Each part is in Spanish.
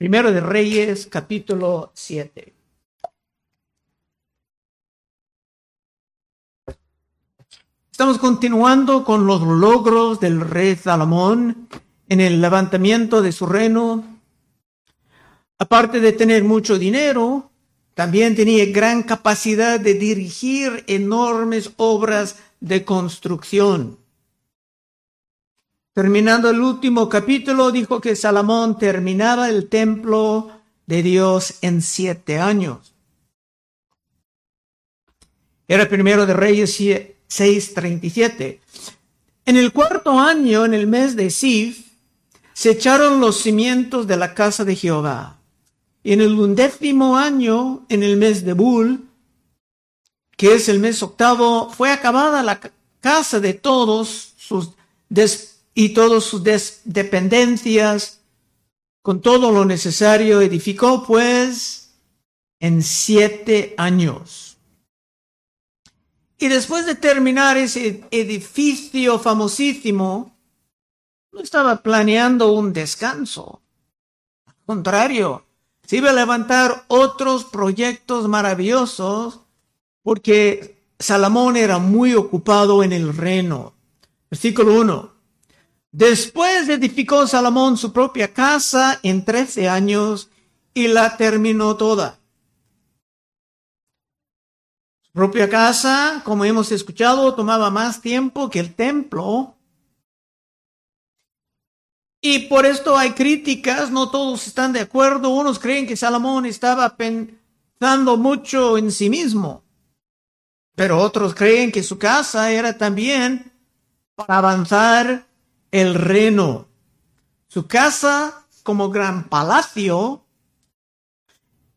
Primero de Reyes, capítulo 7. Estamos continuando con los logros del rey Salomón en el levantamiento de su reino. Aparte de tener mucho dinero, también tenía gran capacidad de dirigir enormes obras de construcción. Terminando el último capítulo, dijo que Salomón terminaba el templo de Dios en siete años. Era primero de Reyes 6:37. En el cuarto año, en el mes de Sif, se echaron los cimientos de la casa de Jehová. Y en el undécimo año, en el mes de Bul, que es el mes octavo, fue acabada la casa de todos sus y todas sus dependencias, con todo lo necesario, edificó pues en siete años. Y después de terminar ese edificio famosísimo, no estaba planeando un descanso. Al contrario, se iba a levantar otros proyectos maravillosos porque Salomón era muy ocupado en el reino. Versículo 1. Después edificó Salomón su propia casa en trece años y la terminó toda propia casa, como hemos escuchado, tomaba más tiempo que el templo. Y por esto hay críticas, no todos están de acuerdo. Unos creen que Salomón estaba pensando mucho en sí mismo, pero otros creen que su casa era también para avanzar el reino. Su casa como gran palacio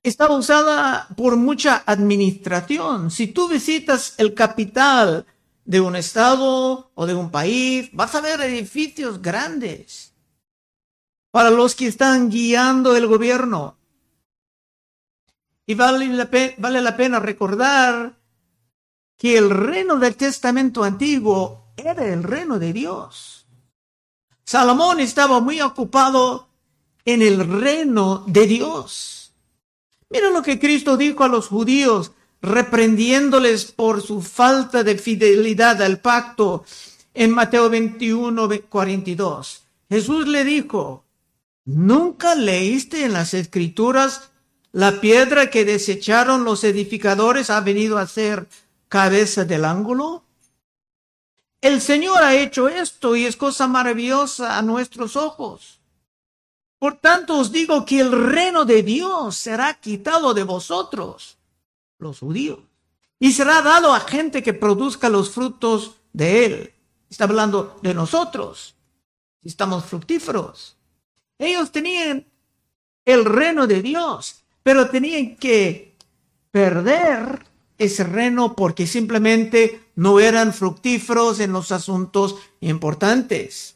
estaba usada por mucha administración. Si tú visitas el capital de un estado o de un país, vas a ver edificios grandes para los que están guiando el gobierno. Y vale la, vale la pena recordar que el reino del Testamento antiguo era el reino de Dios. Salomón estaba muy ocupado en el reino de Dios. Mira lo que Cristo dijo a los judíos, reprendiéndoles por su falta de fidelidad al pacto en Mateo 21, 42. Jesús le dijo, ¿nunca leíste en las escrituras la piedra que desecharon los edificadores ha venido a ser cabeza del ángulo? El Señor ha hecho esto y es cosa maravillosa a nuestros ojos. Por tanto os digo que el reino de Dios será quitado de vosotros, los judíos, y será dado a gente que produzca los frutos de él. Está hablando de nosotros, si estamos fructíferos. Ellos tenían el reino de Dios, pero tenían que perder ese reino porque simplemente no eran fructíferos en los asuntos importantes.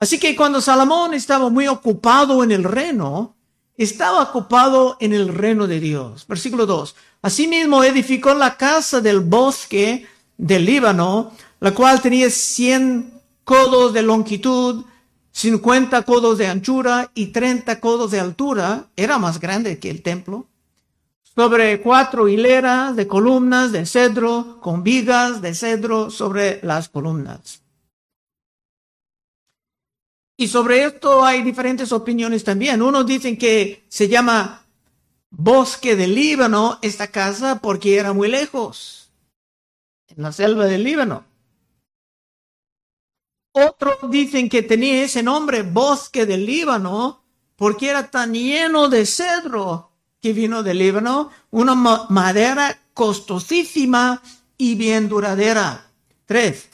Así que cuando Salomón estaba muy ocupado en el reino, estaba ocupado en el reino de Dios. Versículo 2. Asimismo edificó la casa del bosque del Líbano, la cual tenía 100 codos de longitud, 50 codos de anchura y 30 codos de altura. Era más grande que el templo. Sobre cuatro hileras de columnas de cedro, con vigas de cedro sobre las columnas. Y sobre esto hay diferentes opiniones también. Unos dicen que se llama bosque del Líbano esta casa porque era muy lejos, en la selva del Líbano. Otros dicen que tenía ese nombre, bosque del Líbano, porque era tan lleno de cedro que vino del Líbano, una madera costosísima y bien duradera. Tres,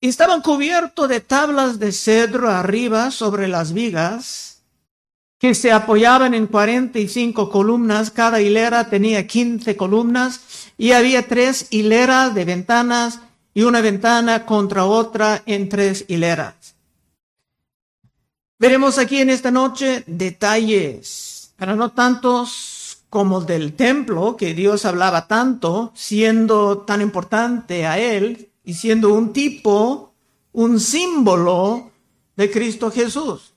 estaban cubiertos de tablas de cedro arriba sobre las vigas, que se apoyaban en 45 columnas, cada hilera tenía 15 columnas, y había tres hileras de ventanas y una ventana contra otra en tres hileras. Veremos aquí en esta noche detalles, pero no tantos como del templo, que Dios hablaba tanto, siendo tan importante a él, y siendo un tipo, un símbolo de Cristo Jesús.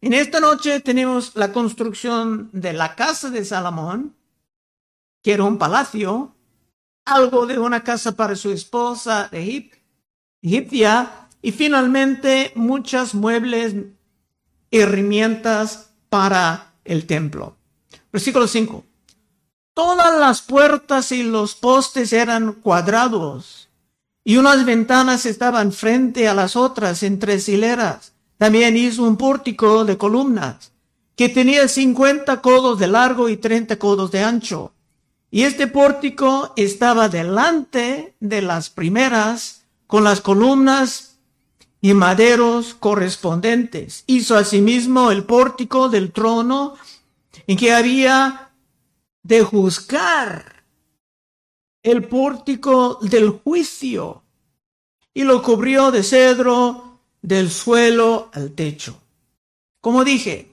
En esta noche tenemos la construcción de la casa de Salomón, que era un palacio, algo de una casa para su esposa de egipcia, y finalmente muchas muebles herramientas para el templo. Versículo 5. Todas las puertas y los postes eran cuadrados y unas ventanas estaban frente a las otras en tres hileras. También hizo un pórtico de columnas que tenía 50 codos de largo y 30 codos de ancho. Y este pórtico estaba delante de las primeras con las columnas y maderos correspondientes. Hizo asimismo el pórtico del trono en que había de juzgar el pórtico del juicio y lo cubrió de cedro del suelo al techo. Como dije,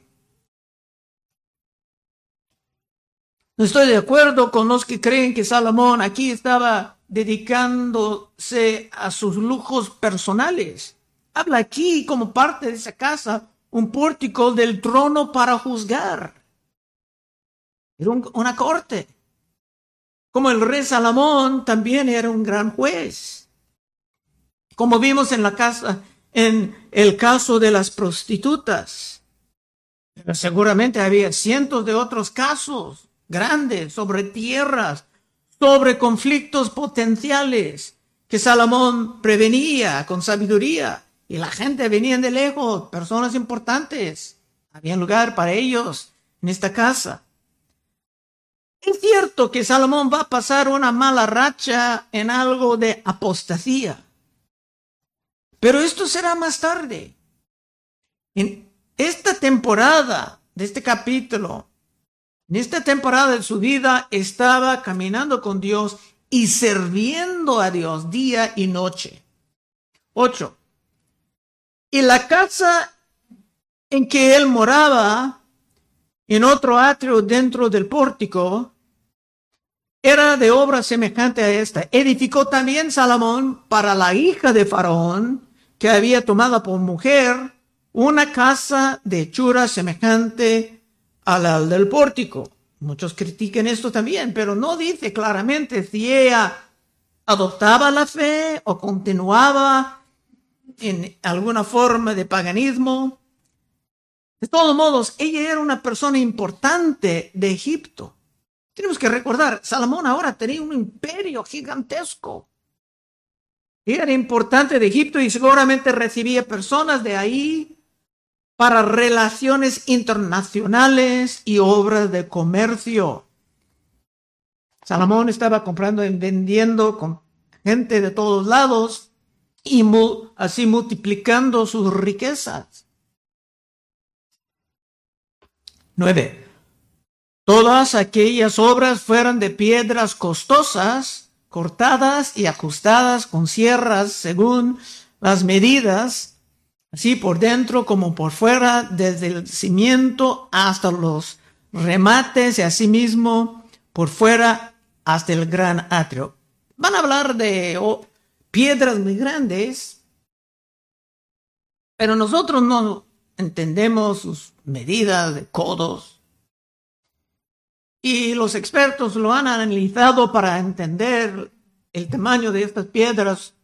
no estoy de acuerdo con los que creen que Salomón aquí estaba dedicándose a sus lujos personales. Habla aquí como parte de esa casa un pórtico del trono para juzgar. Era una corte. Como el rey Salomón también era un gran juez. Como vimos en la casa en el caso de las prostitutas. Seguramente había cientos de otros casos grandes sobre tierras, sobre conflictos potenciales que Salomón prevenía con sabiduría. Y la gente venía de lejos, personas importantes. Había lugar para ellos en esta casa. Es cierto que Salomón va a pasar una mala racha en algo de apostasía. Pero esto será más tarde. En esta temporada de este capítulo, en esta temporada de su vida, estaba caminando con Dios y sirviendo a Dios día y noche. Ocho. Y la casa en que él moraba, en otro atrio dentro del pórtico, era de obra semejante a esta. Edificó también Salomón para la hija de Faraón, que había tomado por mujer una casa de hechura semejante a la del pórtico. Muchos critican esto también, pero no dice claramente si ella adoptaba la fe o continuaba en alguna forma de paganismo. De todos modos, ella era una persona importante de Egipto. Tenemos que recordar, Salomón ahora tenía un imperio gigantesco era importante de Egipto y seguramente recibía personas de ahí para relaciones internacionales y obras de comercio. Salomón estaba comprando y vendiendo con gente de todos lados y así multiplicando sus riquezas. Nueve. Todas aquellas obras fueran de piedras costosas cortadas y ajustadas con sierras según las medidas, así por dentro como por fuera, desde el cimiento hasta los remates y asimismo por fuera hasta el gran atrio. Van a hablar de piedras muy grandes, pero nosotros no entendemos sus medidas de codos, y los expertos lo han analizado para entender el tamaño de estas piedras.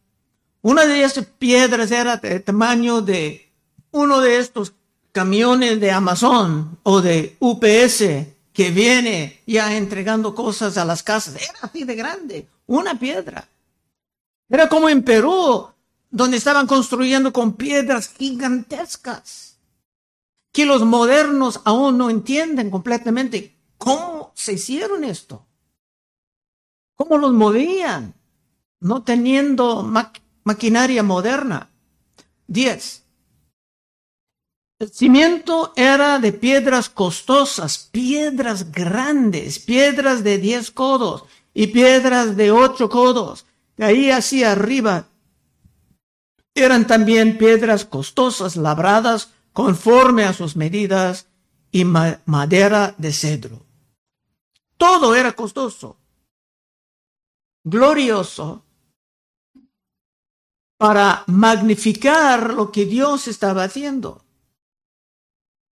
Una de esas piedras era del tamaño de uno de estos camiones de Amazon o de UPS que viene ya entregando cosas a las casas. Era así de grande, una piedra. Era como en Perú, donde estaban construyendo con piedras gigantescas, que los modernos aún no entienden completamente ¿Cómo se hicieron esto? ¿Cómo los movían? No teniendo maquinaria moderna. Diez. El cimiento era de piedras costosas, piedras grandes, piedras de diez codos y piedras de ocho codos. Ahí hacia arriba eran también piedras costosas, labradas conforme a sus medidas y madera de cedro. Todo era costoso, glorioso, para magnificar lo que Dios estaba haciendo.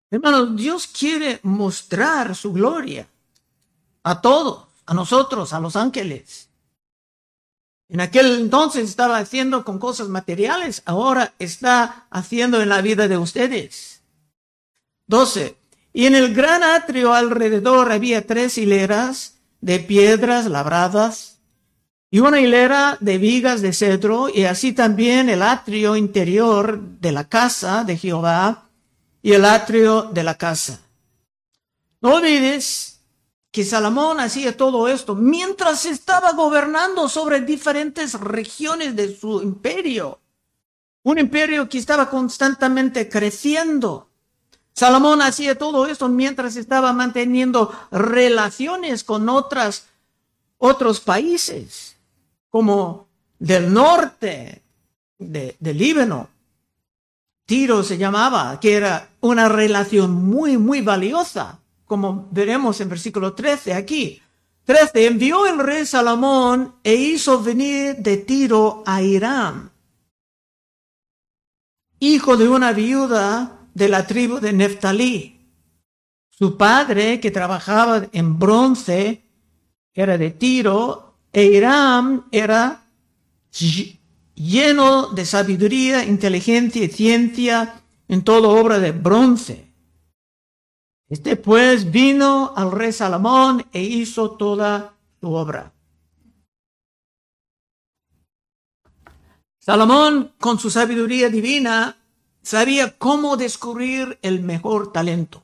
Hermanos, Dios quiere mostrar su gloria a todos, a nosotros, a los ángeles. En aquel entonces estaba haciendo con cosas materiales, ahora está haciendo en la vida de ustedes. 12. Y en el gran atrio alrededor había tres hileras de piedras labradas y una hilera de vigas de cedro y así también el atrio interior de la casa de Jehová y el atrio de la casa. No olvides Salomón hacía todo esto mientras estaba gobernando sobre diferentes regiones de su imperio. Un imperio que estaba constantemente creciendo. Salomón hacía todo esto mientras estaba manteniendo relaciones con otras, otros países, como del norte de, de Líbano. Tiro se llamaba, que era una relación muy, muy valiosa, como veremos en versículo 13 aquí. 13. Envió el rey Salomón e hizo venir de Tiro a Irán, hijo de una viuda de la tribu de Neftalí. Su padre, que trabajaba en bronce, era de Tiro, e Irán era lleno de sabiduría, inteligencia y ciencia en toda obra de bronce. Este pues vino al rey Salomón e hizo toda su obra. Salomón, con su sabiduría divina, sabía cómo descubrir el mejor talento.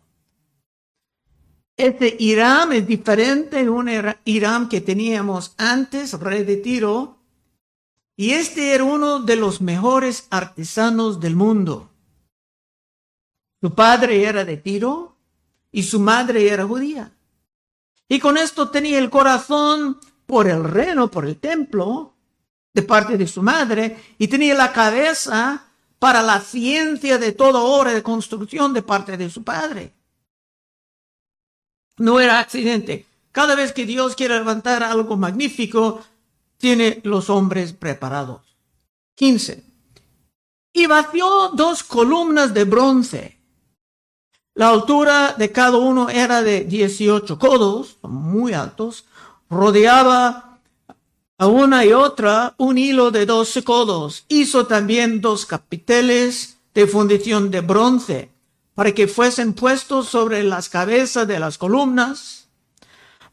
Este Irán es diferente de un Irán que teníamos antes, rey de Tiro, y este era uno de los mejores artesanos del mundo. Su padre era de Tiro y su madre era judía. Y con esto tenía el corazón por el reino, por el templo, de parte de su madre, y tenía la cabeza para la ciencia de toda obra de construcción de parte de su padre. No era accidente. Cada vez que Dios quiere levantar algo magnífico, tiene los hombres preparados. 15. Y vació dos columnas de bronce. La altura de cada uno era de 18 codos, muy altos. Rodeaba a una y otra un hilo de doce codos. Hizo también dos capiteles de fundición de bronce para que fuesen puestos sobre las cabezas de las columnas.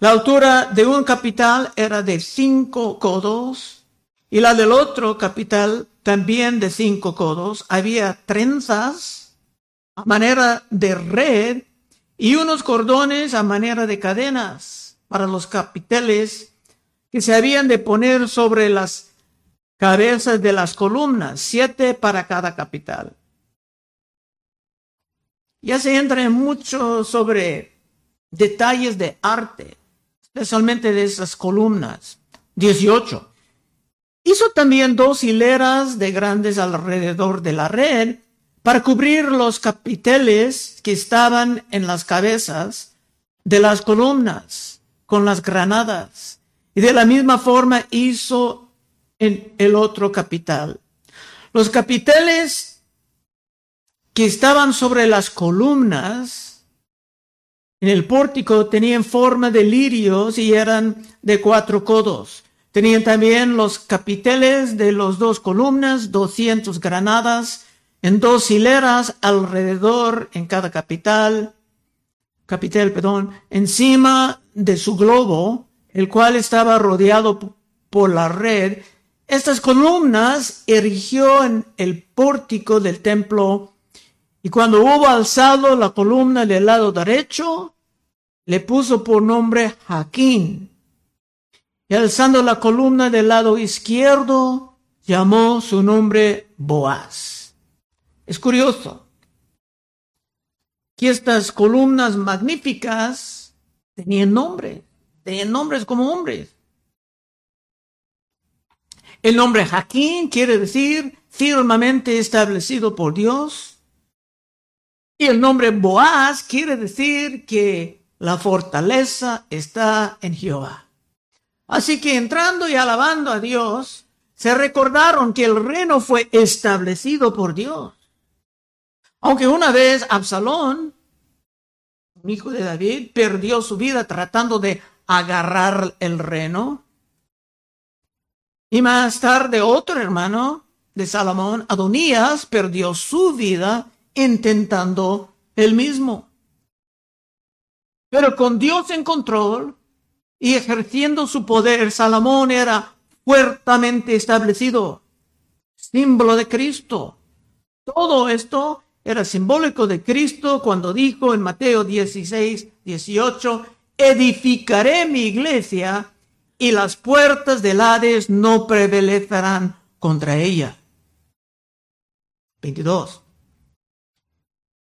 La altura de un capital era de cinco codos y la del otro capital también de cinco codos. Había trenzas a manera de red y unos cordones a manera de cadenas para los capiteles que se habían de poner sobre las cabezas de las columnas, siete para cada capital. Ya se entra en mucho sobre detalles de arte, especialmente de esas columnas. 18. Hizo también dos hileras de grandes alrededor de la red para cubrir los capiteles que estaban en las cabezas de las columnas con las granadas y de la misma forma hizo en el otro capital. Los capiteles que estaban sobre las columnas en el pórtico tenían forma de lirios y eran de cuatro codos. Tenían también los capiteles de los dos columnas, 200 granadas en dos hileras alrededor en cada capital, capitel, perdón, encima de su globo el cual estaba rodeado por la red, estas columnas erigió en el pórtico del templo y cuando hubo alzado la columna del lado derecho, le puso por nombre Jaquín. Y alzando la columna del lado izquierdo, llamó su nombre Boaz. Es curioso que estas columnas magníficas tenían nombre tenían nombres como hombres. El nombre Jaquín quiere decir firmemente establecido por Dios. Y el nombre Boaz quiere decir que la fortaleza está en Jehová. Así que entrando y alabando a Dios, se recordaron que el reino fue establecido por Dios. Aunque una vez Absalón un hijo de David, perdió su vida tratando de agarrar el reno. Y más tarde otro hermano de Salomón, Adonías, perdió su vida intentando el mismo. Pero con Dios en control y ejerciendo su poder, Salomón era fuertemente establecido, símbolo de Cristo. Todo esto era simbólico de Cristo cuando dijo en Mateo 16, 18, edificaré mi iglesia y las puertas del Hades no prevalecerán contra ella. 22.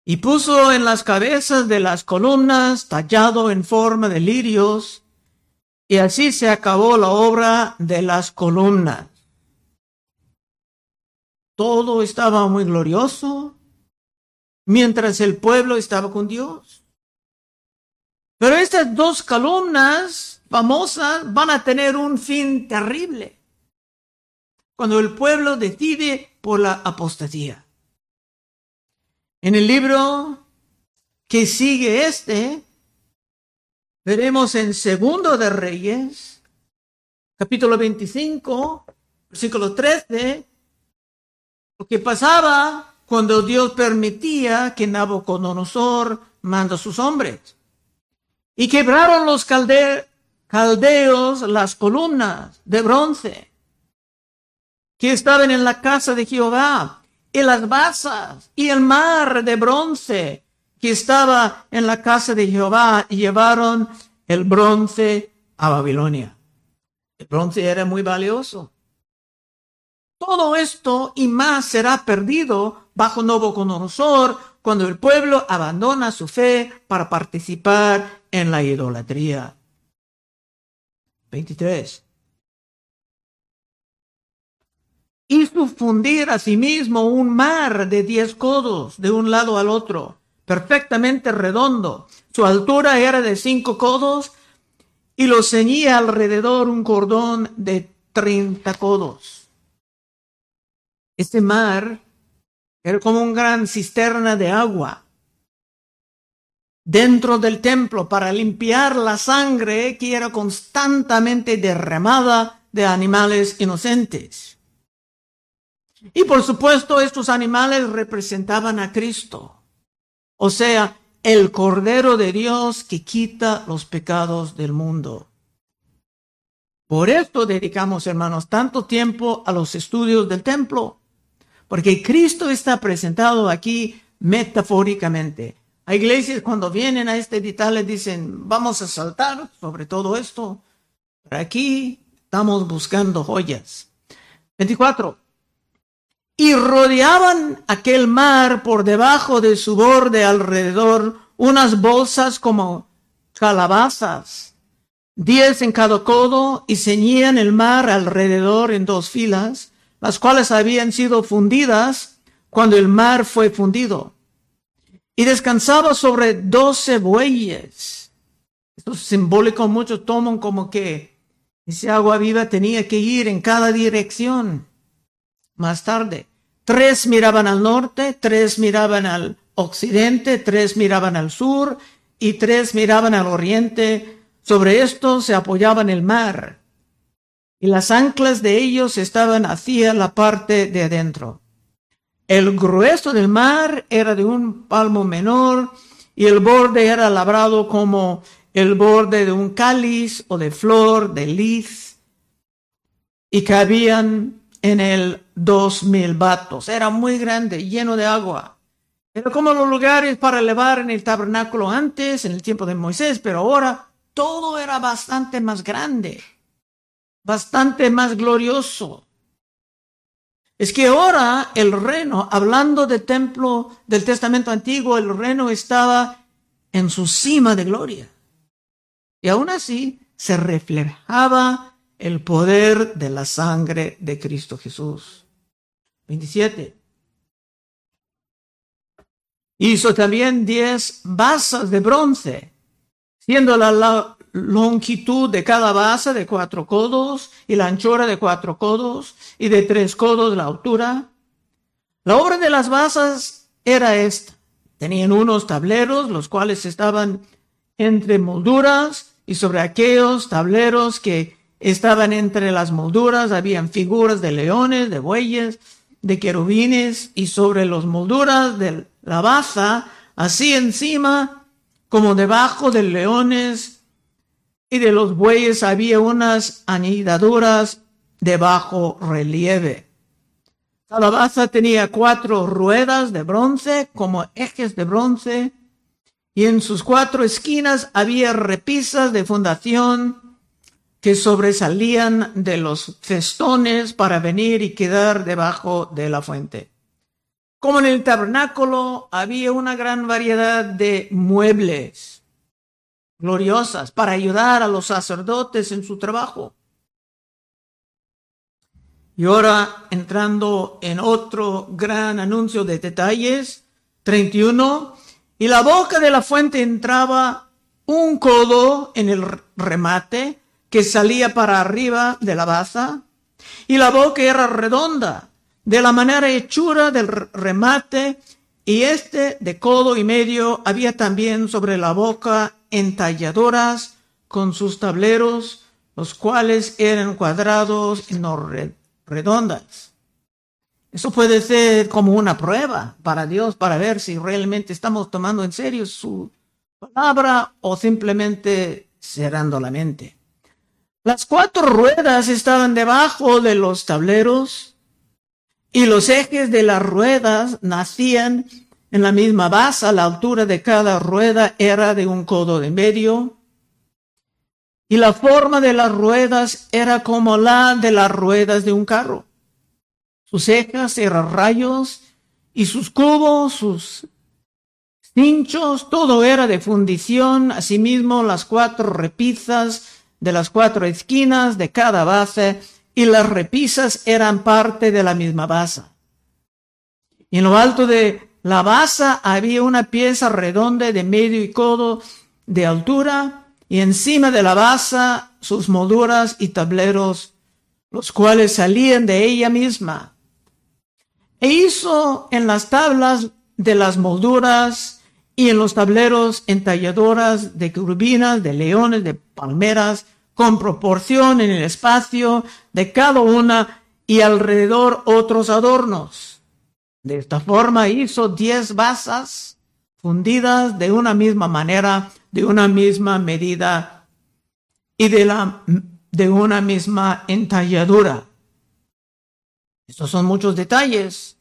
Y puso en las cabezas de las columnas tallado en forma de lirios, y así se acabó la obra de las columnas. Todo estaba muy glorioso, mientras el pueblo estaba con Dios. Pero estas dos columnas famosas van a tener un fin terrible cuando el pueblo decide por la apostasía. En el libro que sigue este, veremos en Segundo de Reyes, capítulo 25, versículo 13, lo que pasaba cuando Dios permitía que Nabucodonosor manda a sus hombres. Y quebraron los caldeos las columnas de bronce que estaban en la casa de Jehová, y las basas y el mar de bronce que estaba en la casa de Jehová, y llevaron el bronce a Babilonia. El bronce era muy valioso. Todo esto y más será perdido bajo Nabucodonosor cuando el pueblo abandona su fe para participar en la idolatría. 23. hizo fundir a sí mismo un mar de diez codos de un lado al otro, perfectamente redondo. Su altura era de cinco codos y lo ceñía alrededor un cordón de treinta codos. Este mar era como una gran cisterna de agua dentro del templo para limpiar la sangre que era constantemente derramada de animales inocentes. Y por supuesto estos animales representaban a Cristo, o sea, el Cordero de Dios que quita los pecados del mundo. Por esto dedicamos, hermanos, tanto tiempo a los estudios del templo, porque Cristo está presentado aquí metafóricamente. Hay iglesias cuando vienen a este detalle dicen, vamos a saltar sobre todo esto. Pero aquí estamos buscando joyas. 24 y rodeaban aquel mar por debajo de su borde alrededor unas bolsas como calabazas, diez en cada codo, y ceñían el mar alrededor en dos filas, las cuales habían sido fundidas cuando el mar fue fundido. Y descansaba sobre doce bueyes. Esto es simbólico, muchos toman como que ese agua viva tenía que ir en cada dirección. Más tarde, tres miraban al norte, tres miraban al occidente, tres miraban al sur y tres miraban al oriente. Sobre esto se apoyaban el mar y las anclas de ellos estaban hacia la parte de adentro. El grueso del mar era de un palmo menor y el borde era labrado como el borde de un cáliz o de flor de lis y cabían en el dos mil vatos. Era muy grande, lleno de agua. Era como los lugares para elevar en el tabernáculo antes, en el tiempo de Moisés, pero ahora todo era bastante más grande, bastante más glorioso. Es que ahora el reino, hablando del templo del Testamento Antiguo, el reino estaba en su cima de gloria. Y aún así se reflejaba el poder de la sangre de Cristo Jesús. 27. Hizo también diez basas de bronce, siendo la longitud de cada base de cuatro codos y la anchura de cuatro codos y de tres codos la altura. La obra de las basas era esta. Tenían unos tableros, los cuales estaban entre molduras, y sobre aquellos tableros que estaban entre las molduras habían figuras de leones, de bueyes, de querubines, y sobre las molduras de la baza, así encima como debajo de leones y de los bueyes había unas anidaduras de bajo relieve. La baza tenía cuatro ruedas de bronce como ejes de bronce y en sus cuatro esquinas había repisas de fundación que sobresalían de los festones para venir y quedar debajo de la fuente. Como en el tabernáculo había una gran variedad de muebles gloriosas para ayudar a los sacerdotes en su trabajo. Y ahora entrando en otro gran anuncio de detalles, 31, y la boca de la fuente entraba un codo en el remate que salía para arriba de la baza, y la boca era redonda, de la manera hechura del remate, y este de codo y medio había también sobre la boca entalladoras con sus tableros, los cuales eran cuadrados y no redondas. Eso puede ser como una prueba para Dios para ver si realmente estamos tomando en serio su palabra o simplemente cerrando la mente. Las cuatro ruedas estaban debajo de los tableros y los ejes de las ruedas nacían en la misma base. La altura de cada rueda era de un codo de medio y la forma de las ruedas era como la de las ruedas de un carro. Sus ejes eran rayos y sus cubos, sus cinchos, todo era de fundición. Asimismo, las cuatro repisas de las cuatro esquinas de cada base y las repisas eran parte de la misma base. Y en lo alto de la base había una pieza redonda de medio y codo de altura y encima de la base sus molduras y tableros, los cuales salían de ella misma. E hizo en las tablas de las molduras y en los tableros entalladoras de curvinas, de leones, de palmeras, con proporción en el espacio de cada una y alrededor otros adornos. De esta forma hizo diez basas fundidas de una misma manera de una misma medida y de, la, de una misma entalladura. Estos son muchos detalles,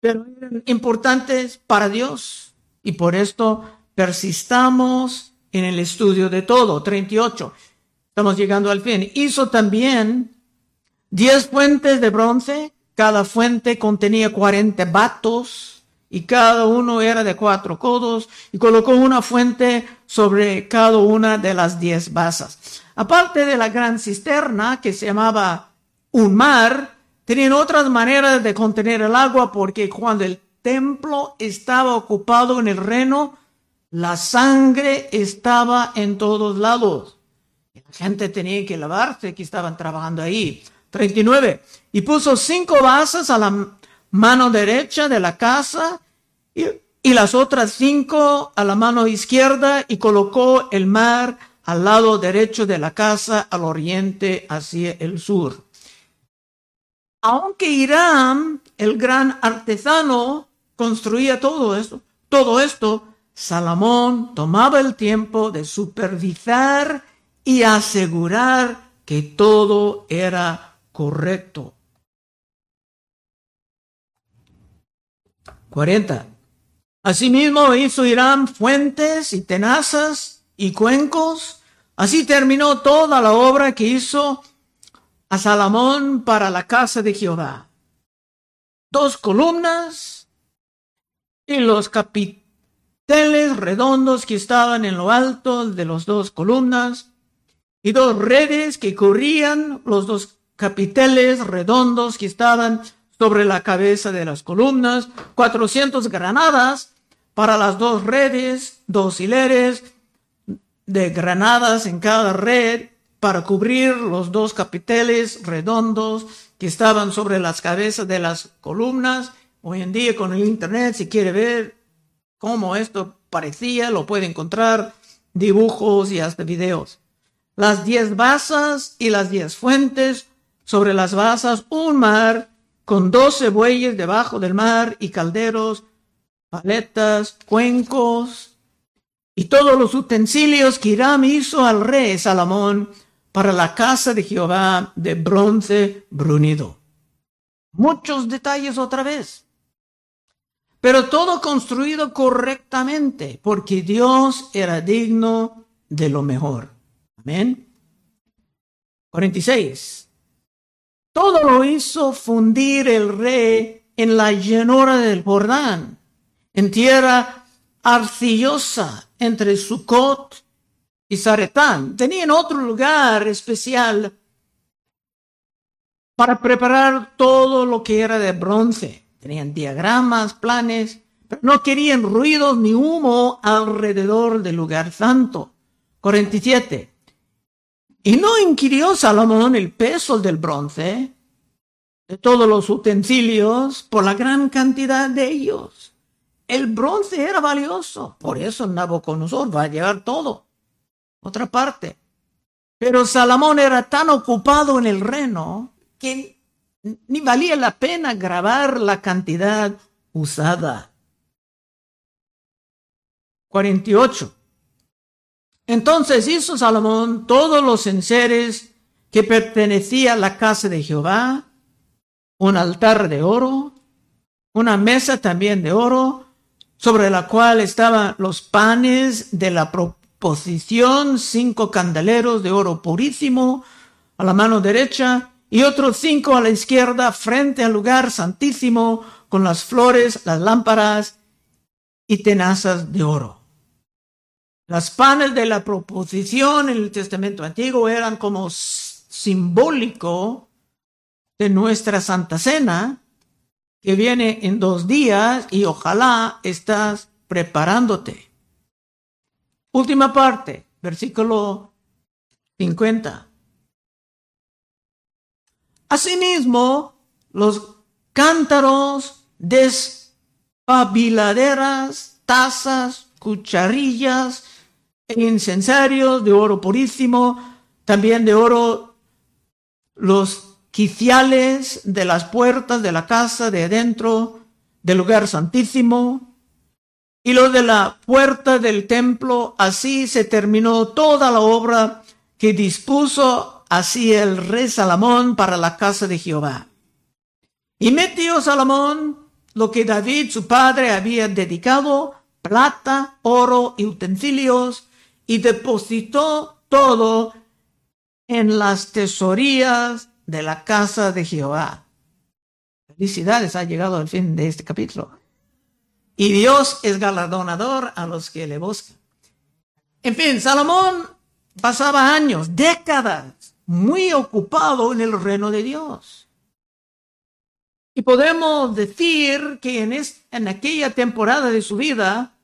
pero importantes para Dios y por esto persistamos en el estudio de todo. 38. Estamos llegando al fin. Hizo también diez fuentes de bronce. Cada fuente contenía 40 batos y cada uno era de cuatro codos, y colocó una fuente sobre cada una de las diez basas. Aparte de la gran cisterna, que se llamaba un mar, tenían otras maneras de contener el agua, porque cuando el templo estaba ocupado en el reino, la sangre estaba en todos lados. La gente tenía que lavarse que estaban trabajando ahí. 39. Y puso cinco basas a la mano derecha de la casa y, las otras cinco a la mano izquierda y colocó el mar al lado derecho de la casa al oriente hacia el sur. Aunque Irán, el gran artesano, construía todo esto, todo esto, Salomón tomaba el tiempo de supervisar y asegurar que todo era correcto. 40. Asimismo hizo Irán fuentes y tenazas y cuencos. Así terminó toda la obra que hizo a Salomón para la casa de Jehová. Dos columnas y los capiteles redondos que estaban en lo alto de las dos columnas y dos redes que cubrían los dos capiteles redondos que estaban sobre la cabeza de las columnas, 400 granadas para las dos redes, dos hileres de granadas en cada red para cubrir los dos capiteles redondos que estaban sobre las cabezas de las columnas. Hoy en día con el internet, si quiere ver cómo esto parecía, lo puede encontrar, dibujos y hasta videos. Las diez basas y las diez fuentes, sobre las basas un mar con doce bueyes debajo del mar y calderos, paletas, cuencos y todos los utensilios que Hiram hizo al rey Salomón para la casa de Jehová de bronce brunido. Muchos detalles otra vez pero todo construido correctamente, porque Dios era digno de lo mejor. Amén. 46. Todo lo hizo fundir el rey en la llanura del Jordán, en tierra arcillosa entre Sucot y Zaretán. Tenían otro lugar especial para preparar todo lo que era de bronce. Tenían diagramas, planes, pero no querían ruidos ni humo alrededor del lugar santo. 47. Y no inquirió Salomón el peso del bronce, de todos los utensilios, por la gran cantidad de ellos. El bronce era valioso, por eso Nabucodonosor va a llevar todo. Otra parte. Pero Salomón era tan ocupado en el reino que ni valía la pena grabar la cantidad usada. 48. Entonces hizo Salomón todos los enseres que pertenecía a la casa de Jehová, un altar de oro, una mesa también de oro, sobre la cual estaban los panes de la proposición, cinco candeleros de oro purísimo a la mano derecha, y otros cinco a la izquierda frente al lugar santísimo con las flores, las lámparas y tenazas de oro. Las panes de la proposición en el Testamento Antiguo eran como simbólico de nuestra Santa Cena, que viene en dos días y ojalá estás preparándote. Última parte, versículo 50. Asimismo, los cántaros, despabiladeras, tazas, cucharillas incensarios de oro purísimo, también de oro los quiciales de las puertas de la casa de adentro del lugar santísimo y lo de la puerta del templo. Así se terminó toda la obra que dispuso así el rey Salomón para la casa de Jehová. Y metió Salomón lo que David su padre había dedicado, plata, oro y utensilios, y depositó todo en las tesorías de la casa de Jehová. Felicidades, ha llegado al fin de este capítulo. Y Dios es galardonador a los que le buscan. En fin, Salomón pasaba años, décadas, muy ocupado en el reino de Dios. Y podemos decir que en, en aquella temporada de su vida,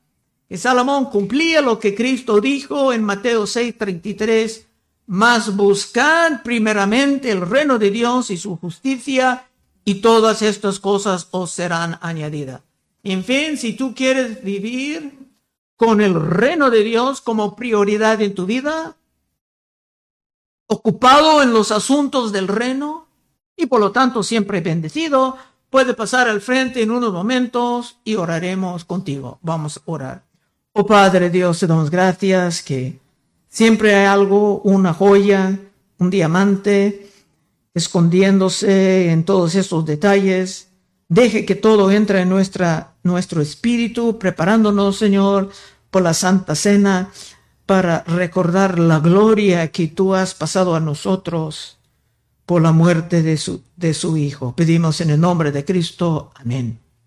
que Salomón cumplía lo que Cristo dijo en Mateo 6:33, mas buscad primeramente el reino de Dios y su justicia, y todas estas cosas os serán añadidas. En fin, si tú quieres vivir con el reino de Dios como prioridad en tu vida, ocupado en los asuntos del reino y por lo tanto siempre bendecido, puede pasar al frente en unos momentos y oraremos contigo. Vamos a orar. Oh Padre Dios, te damos gracias que siempre hay algo, una joya, un diamante, escondiéndose en todos estos detalles. Deje que todo entre en nuestra, nuestro espíritu, preparándonos, Señor, por la Santa Cena para recordar la gloria que tú has pasado a nosotros por la muerte de su, de su Hijo. Pedimos en el nombre de Cristo. Amén.